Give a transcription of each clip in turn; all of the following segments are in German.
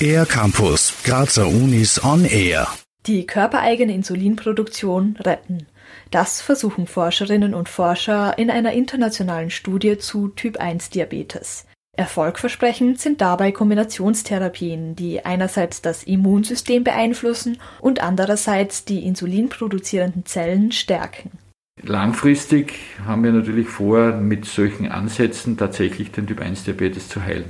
Air Campus, Grazer Unis on Air. Die körpereigene Insulinproduktion retten. Das versuchen Forscherinnen und Forscher in einer internationalen Studie zu Typ-1-Diabetes. Erfolgversprechend sind dabei Kombinationstherapien, die einerseits das Immunsystem beeinflussen und andererseits die insulinproduzierenden Zellen stärken. Langfristig haben wir natürlich vor, mit solchen Ansätzen tatsächlich den Typ-1-Diabetes zu heilen.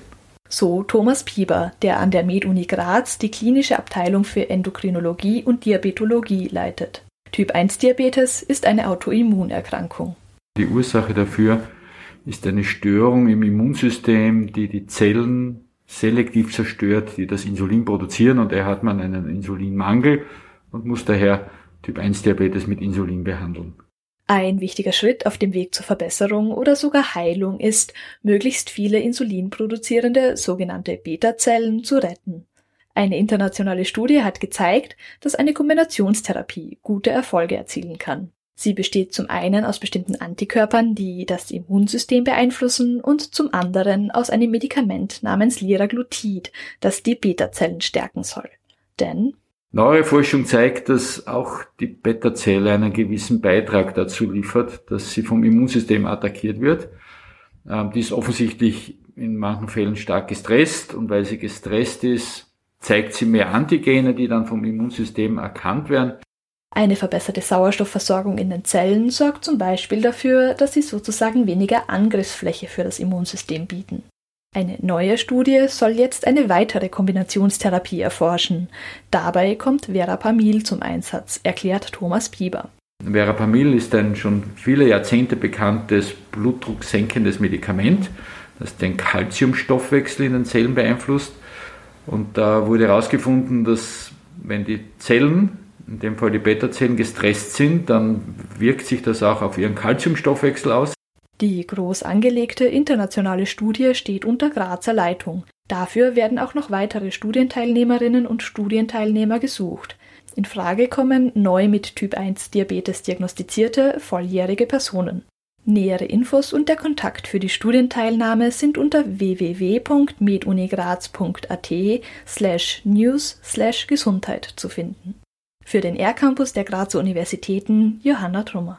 So Thomas Pieber, der an der MedUni Graz die klinische Abteilung für Endokrinologie und Diabetologie leitet. Typ-1-Diabetes ist eine Autoimmunerkrankung. Die Ursache dafür ist eine Störung im Immunsystem, die die Zellen selektiv zerstört, die das Insulin produzieren und daher hat man einen Insulinmangel und muss daher Typ-1-Diabetes mit Insulin behandeln. Ein wichtiger Schritt auf dem Weg zur Verbesserung oder sogar Heilung ist, möglichst viele insulinproduzierende sogenannte Beta-Zellen zu retten. Eine internationale Studie hat gezeigt, dass eine Kombinationstherapie gute Erfolge erzielen kann. Sie besteht zum einen aus bestimmten Antikörpern, die das Immunsystem beeinflussen, und zum anderen aus einem Medikament namens Liraglutid, das die Beta-Zellen stärken soll. Denn Neuere Forschung zeigt, dass auch die Beta-Zelle einen gewissen Beitrag dazu liefert, dass sie vom Immunsystem attackiert wird. Ähm, die ist offensichtlich in manchen Fällen stark gestresst und weil sie gestresst ist, zeigt sie mehr Antigene, die dann vom Immunsystem erkannt werden. Eine verbesserte Sauerstoffversorgung in den Zellen sorgt zum Beispiel dafür, dass sie sozusagen weniger Angriffsfläche für das Immunsystem bieten. Eine neue Studie soll jetzt eine weitere Kombinationstherapie erforschen. Dabei kommt Verapamil zum Einsatz, erklärt Thomas Bieber. Verapamil ist ein schon viele Jahrzehnte bekanntes blutdrucksenkendes Medikament, das den Calciumstoffwechsel in den Zellen beeinflusst. Und da wurde herausgefunden, dass wenn die Zellen, in dem Fall die Beta-Zellen, gestresst sind, dann wirkt sich das auch auf ihren Calciumstoffwechsel aus. Die groß angelegte internationale Studie steht unter Grazer Leitung. Dafür werden auch noch weitere Studienteilnehmerinnen und Studienteilnehmer gesucht. In Frage kommen neu mit Typ 1 Diabetes diagnostizierte volljährige Personen. Nähere Infos und der Kontakt für die Studienteilnahme sind unter www.medunigraz.at slash news slash Gesundheit zu finden. Für den R-Campus der Grazer Universitäten Johanna Trummer.